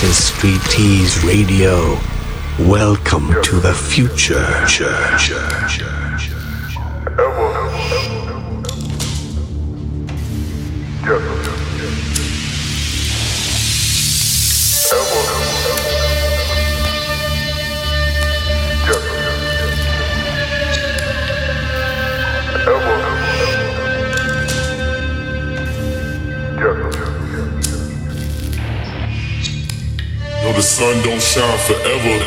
This is Street Tease Radio. Welcome to the future. No, the sun don't shine forever.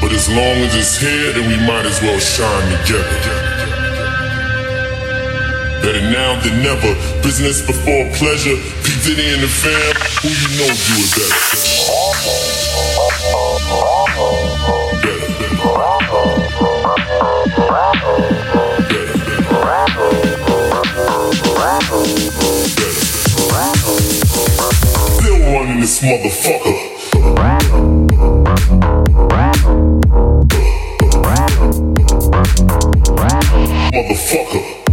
But as long as it's here, then we might as well shine together. Better now than never. Business before pleasure. P. Diddy and the fam, who you know do it better. Better, Still running this motherfucker. Motherfucker.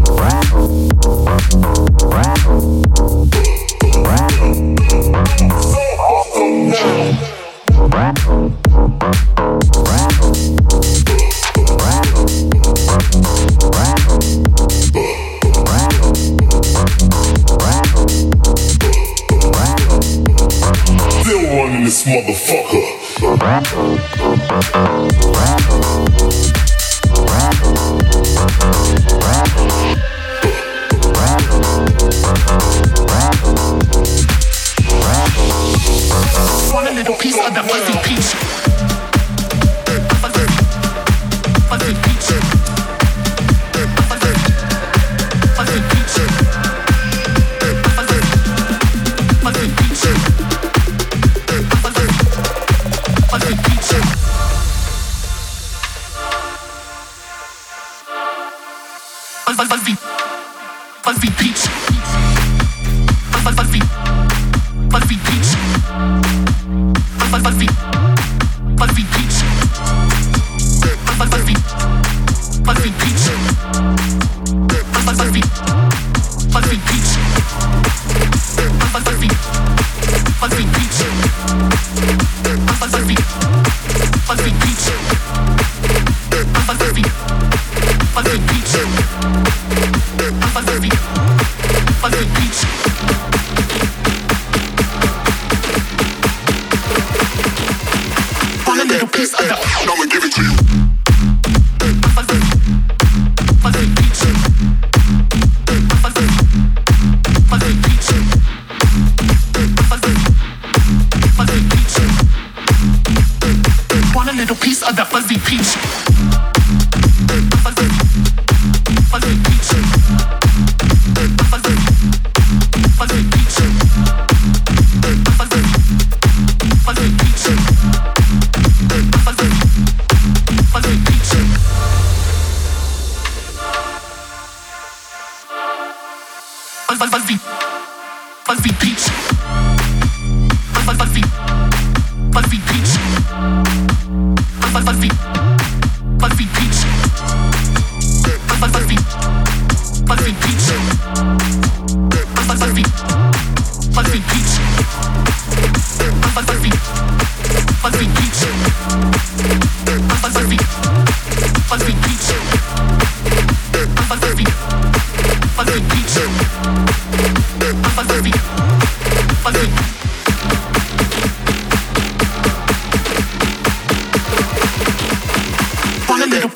Fuzzy, fuzzy, peach. Fuzzy, fuzzy peach. Fuzzy, fuzzy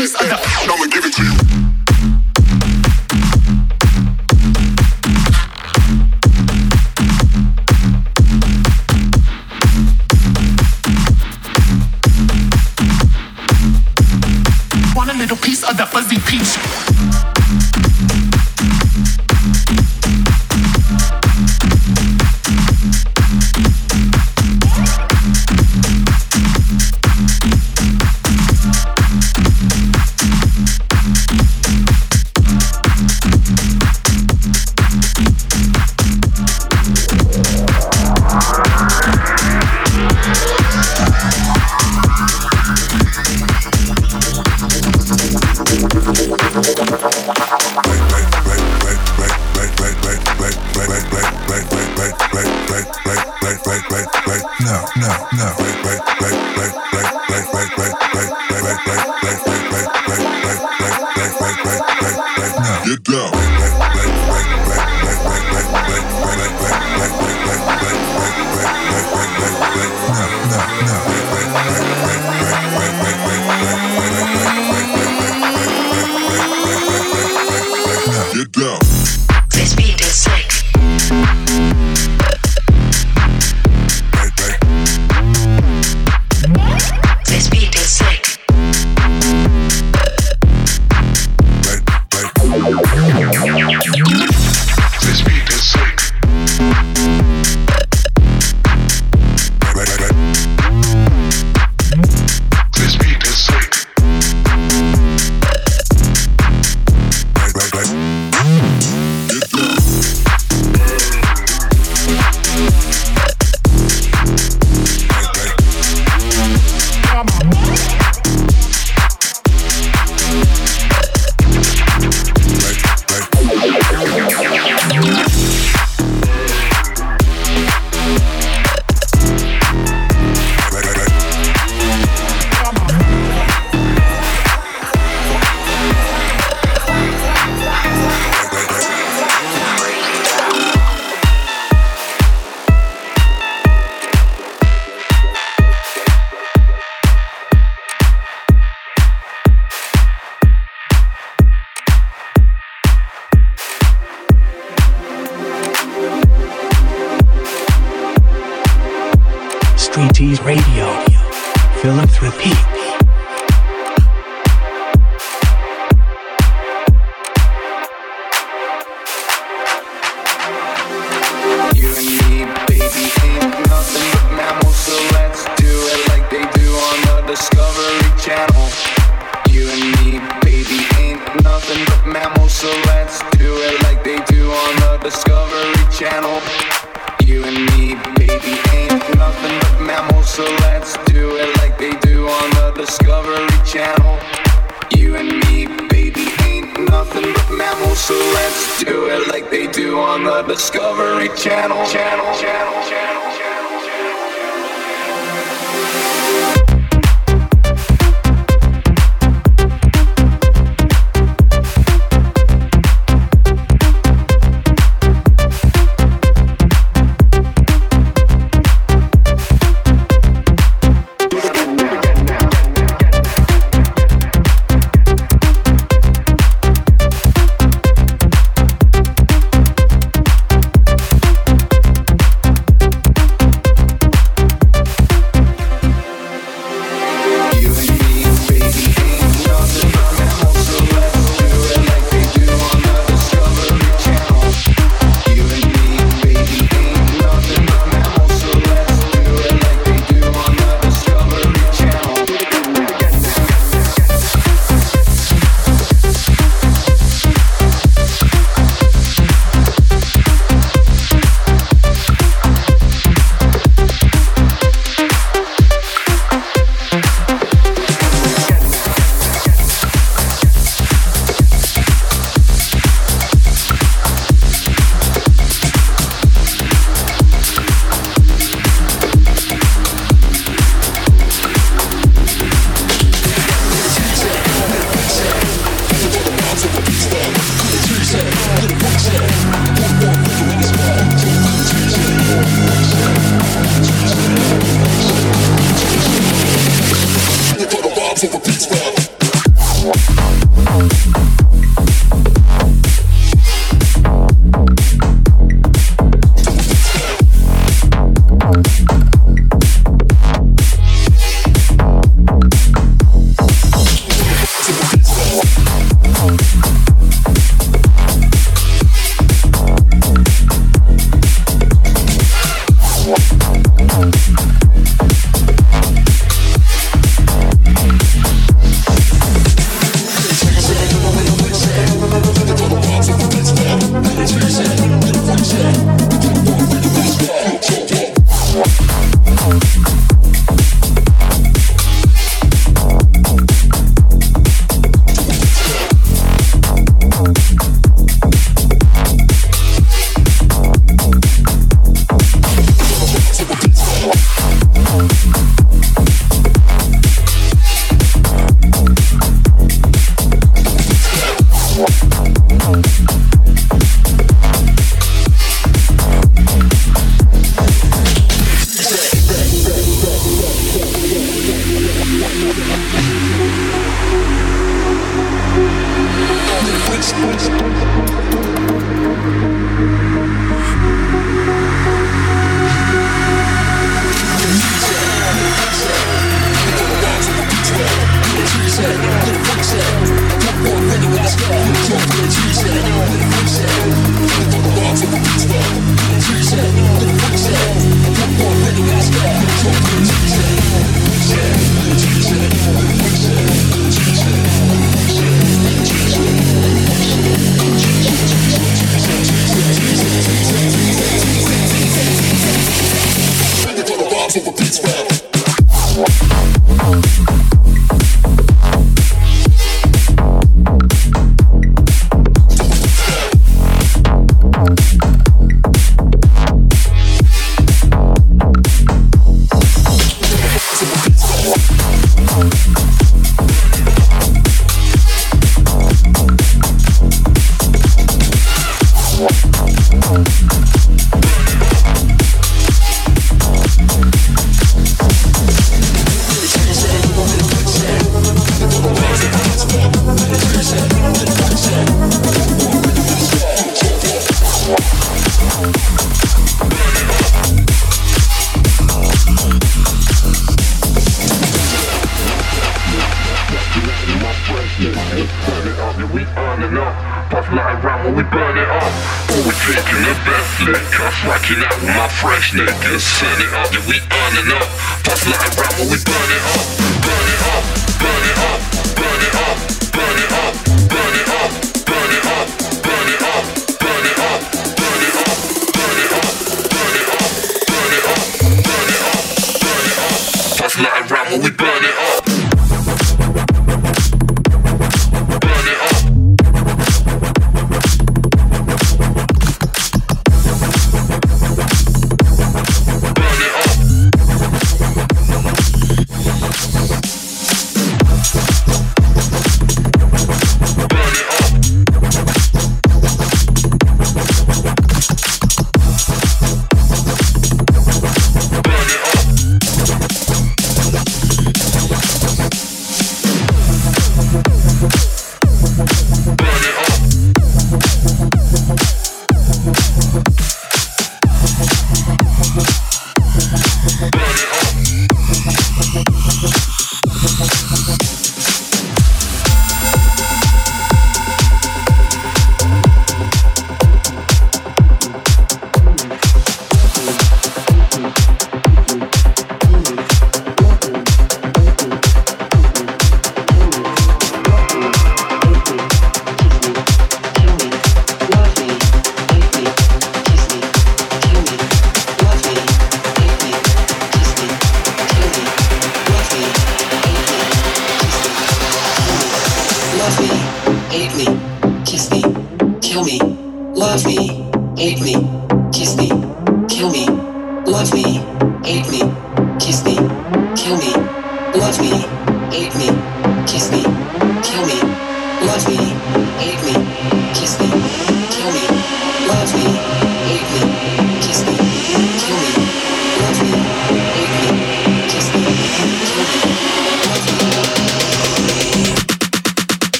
I'ma give it to you.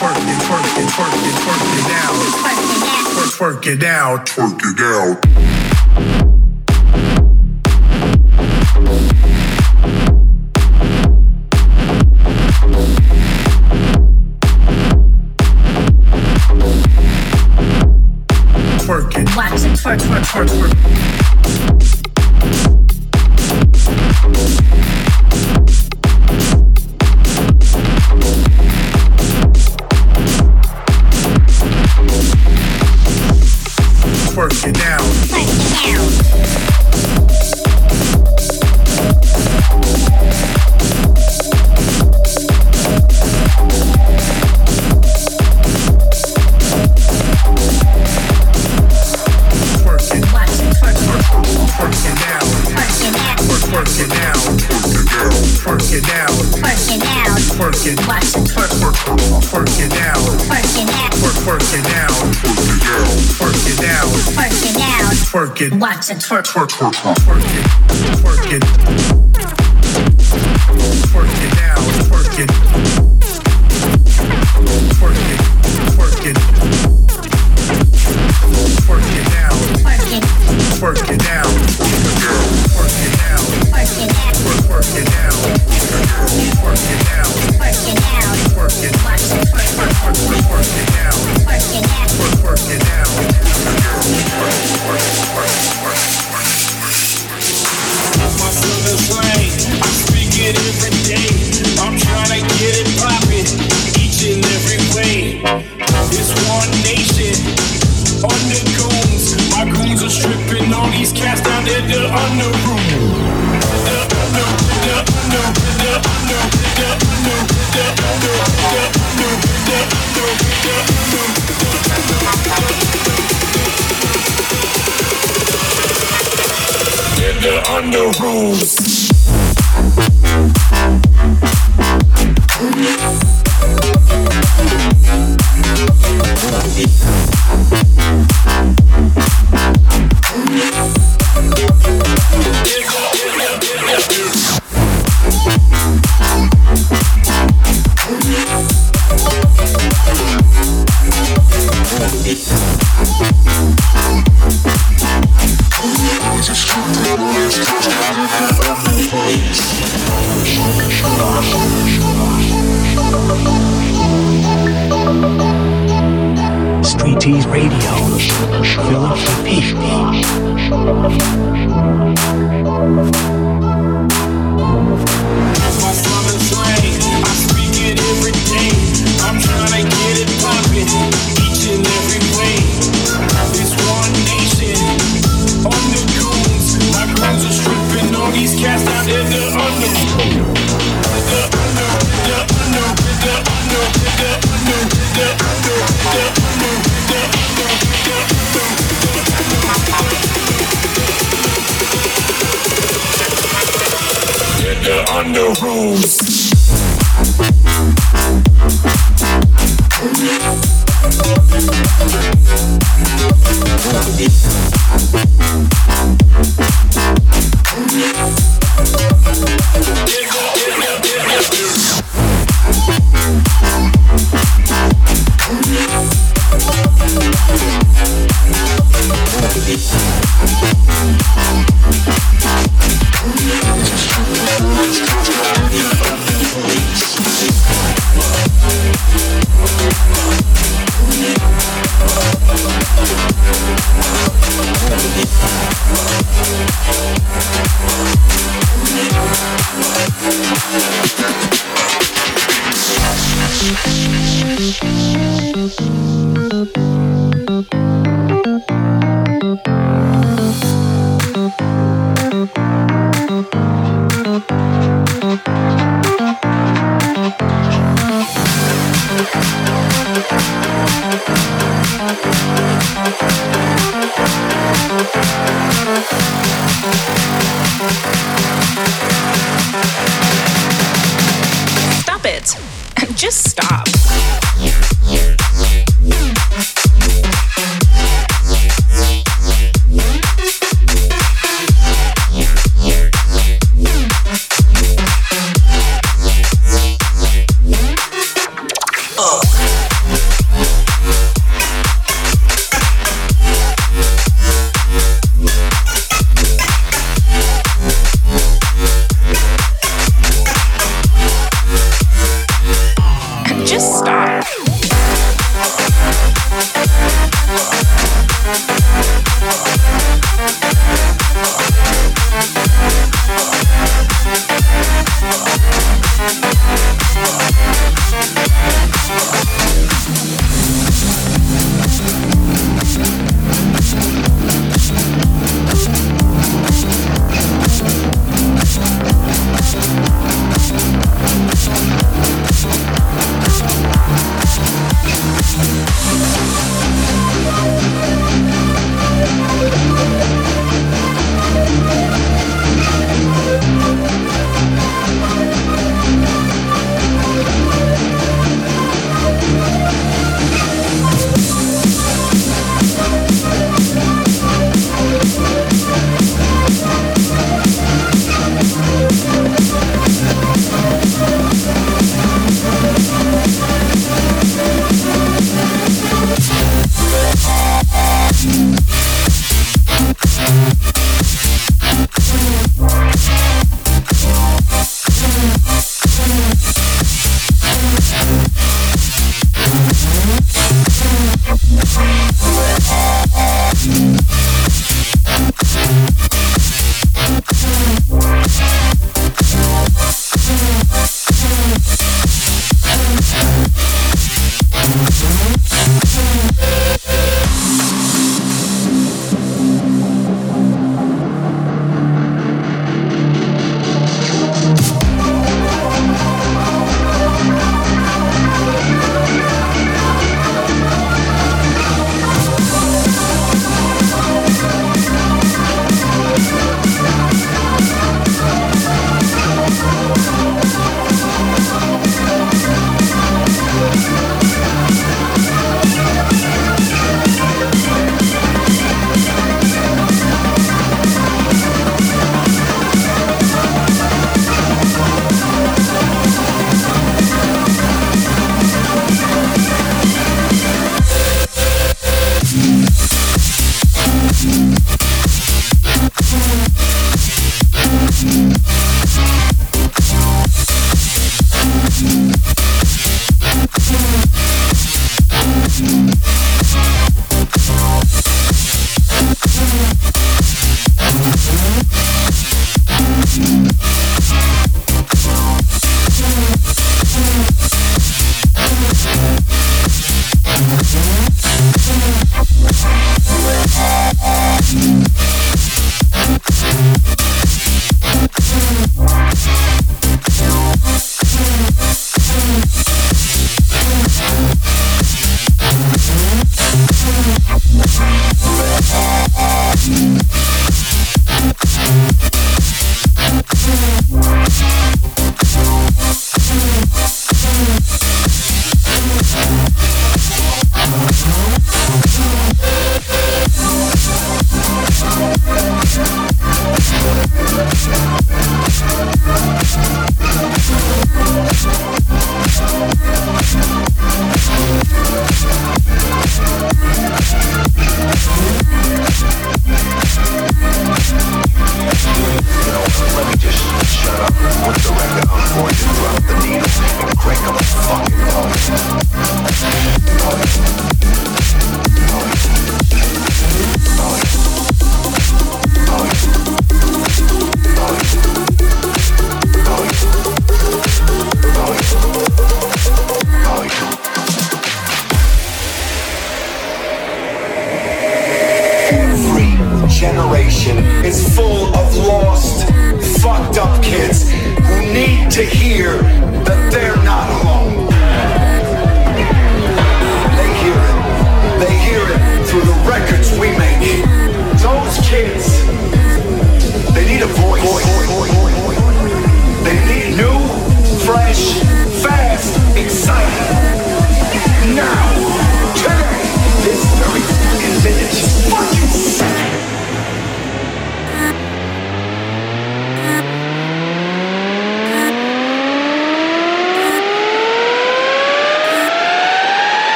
twerk it, twerk it, twerk it, twerk it out. Twerk it out, Twerk it out.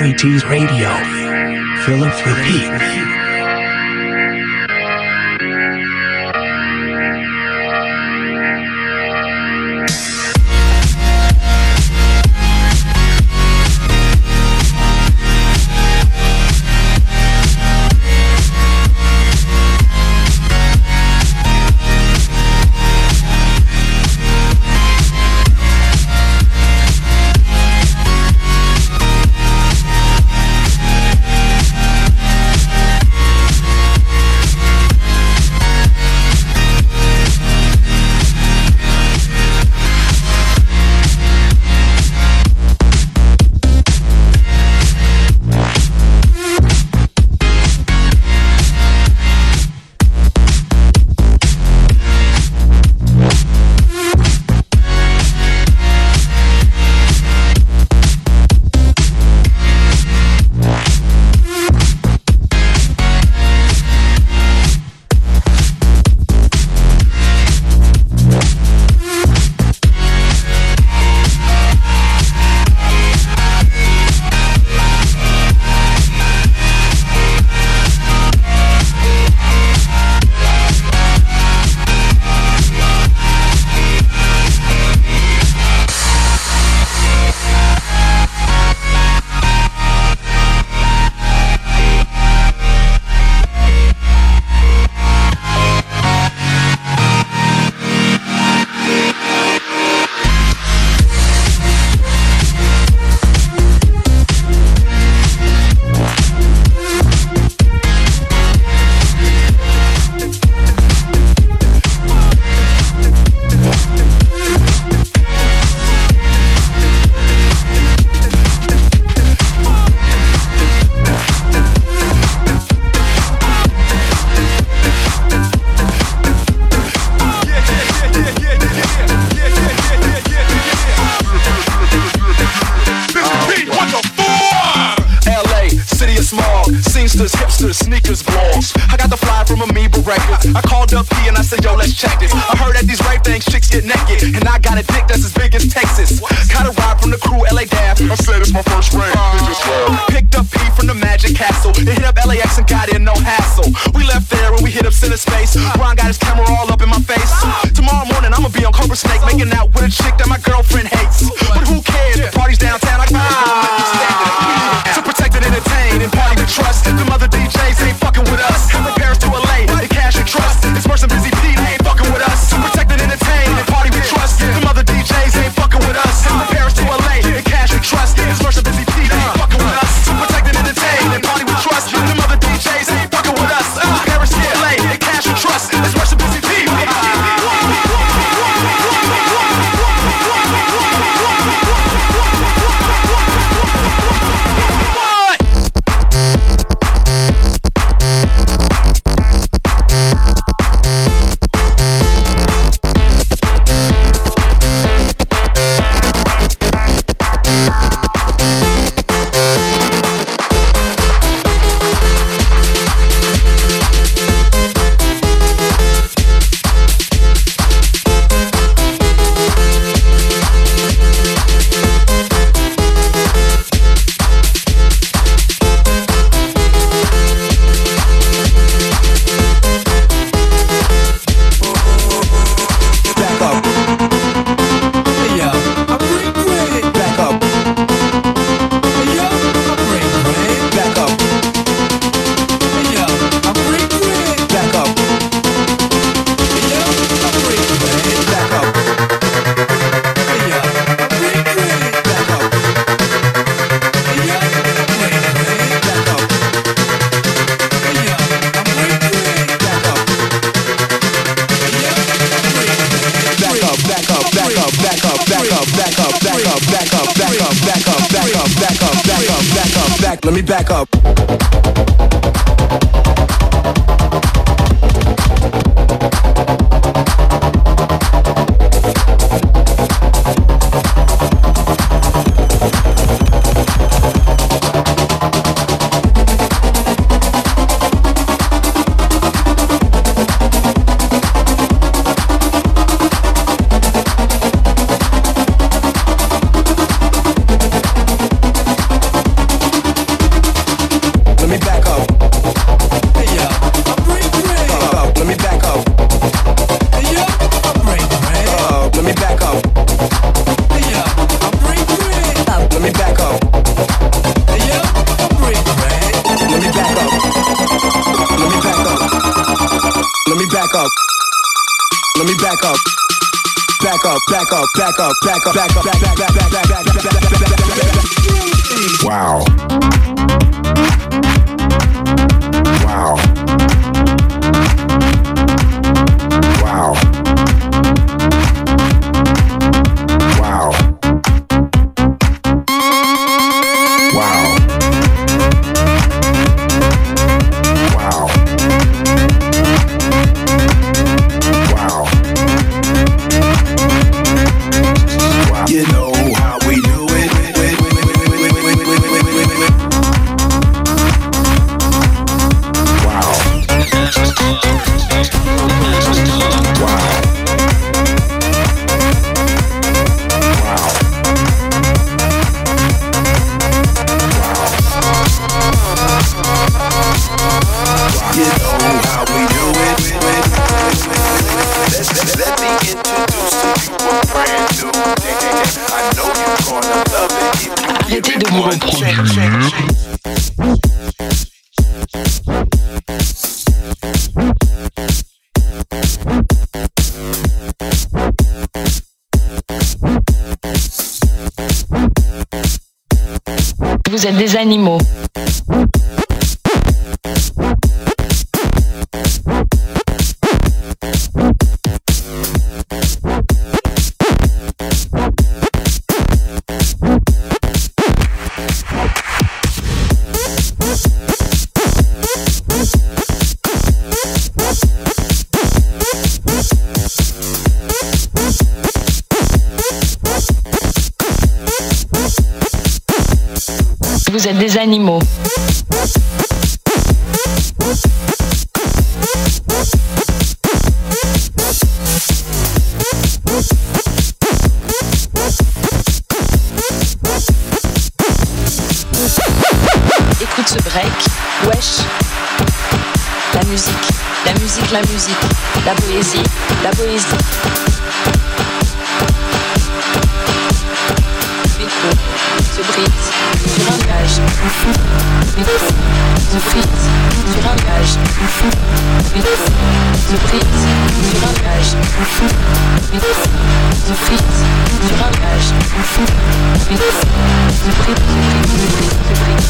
Street Tease Radio. Philanthropy. The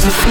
Oh,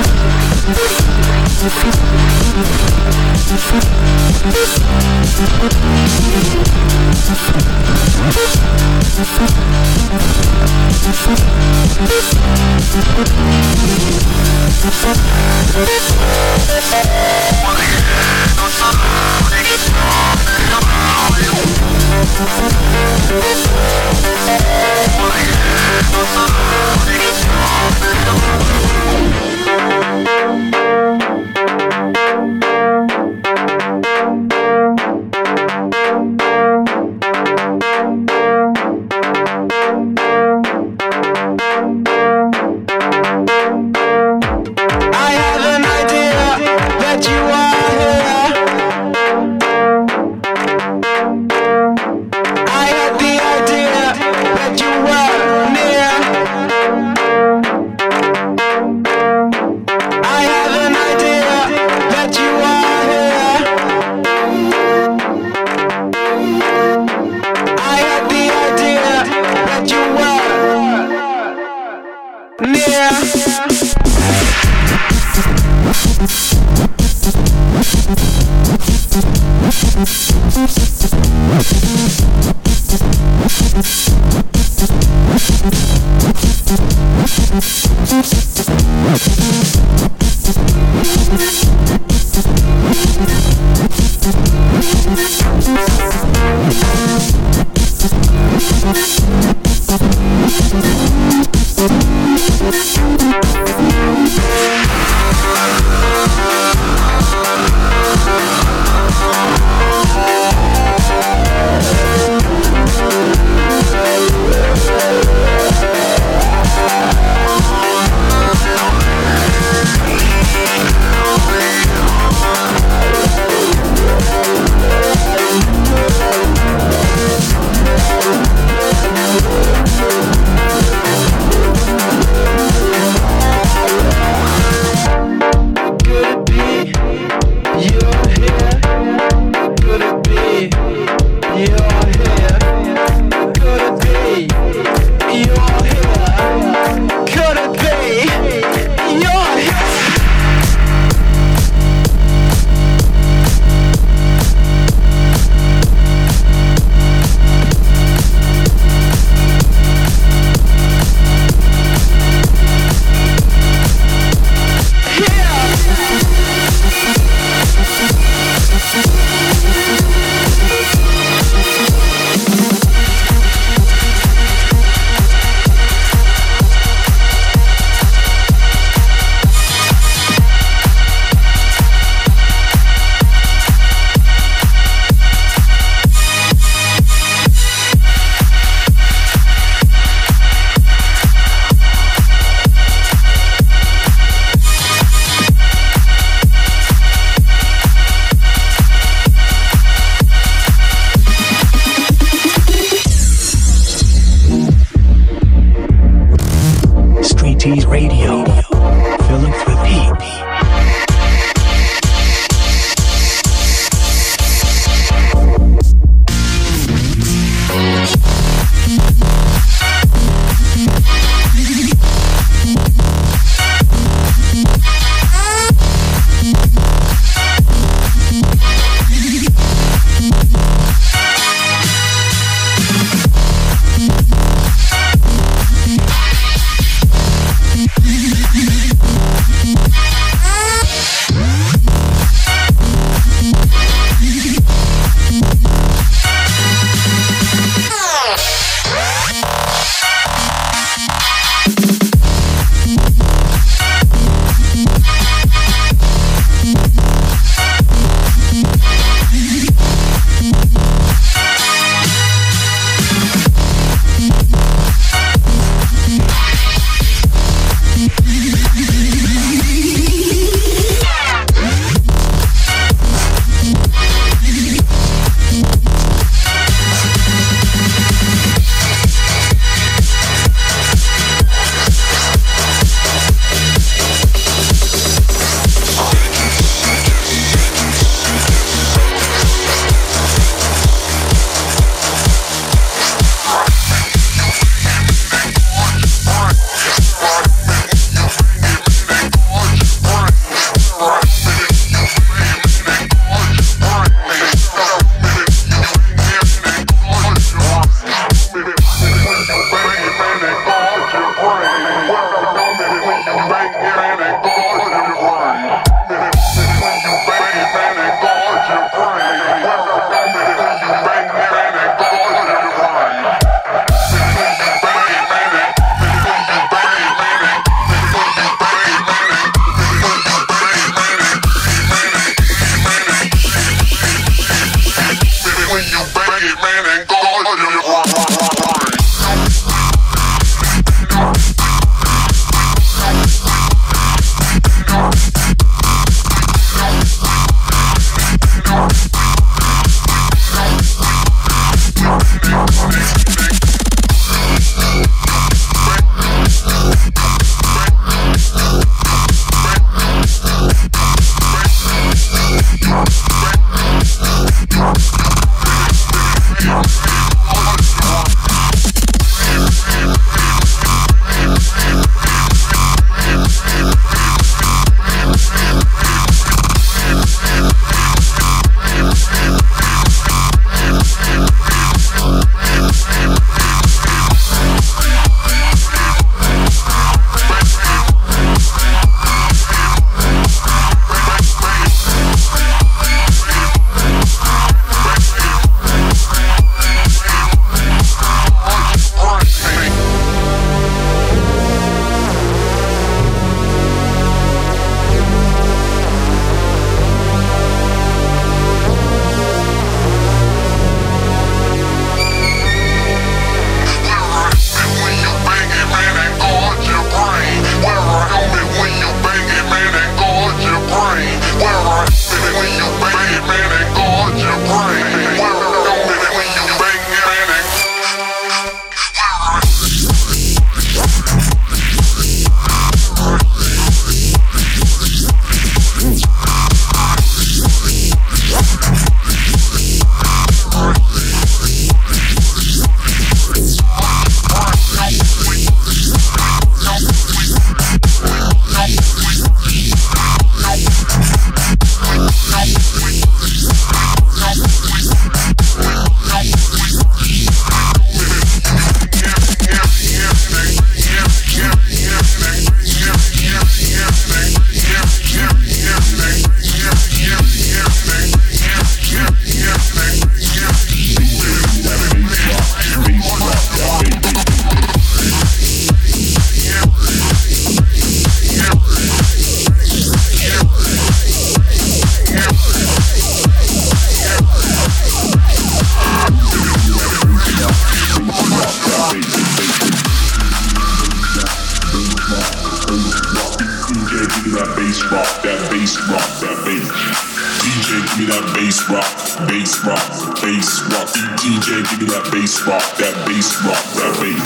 give me that bass rock, bass rock, bass rock. DJ, give me that bass rock, that bass rock, that bass.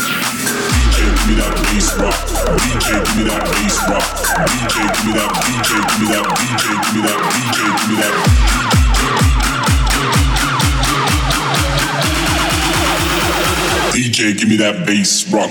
DJ, give me that bass rock. DJ, give me that bass rock. DJ, give me that. DJ, give me that. DJ, give me that. DJ, give me that. DJ, give me that bass rock.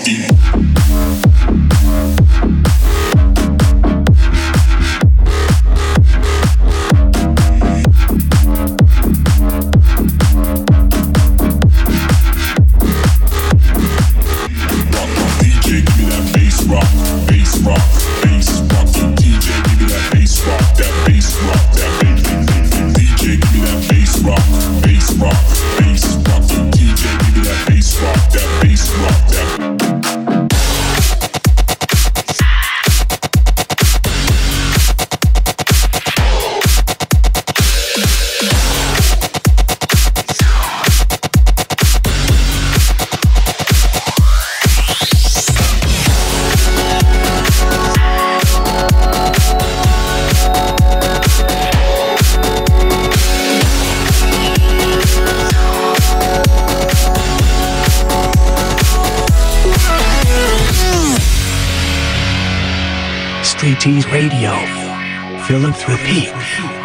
Radio. Philanthropique.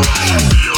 Alright.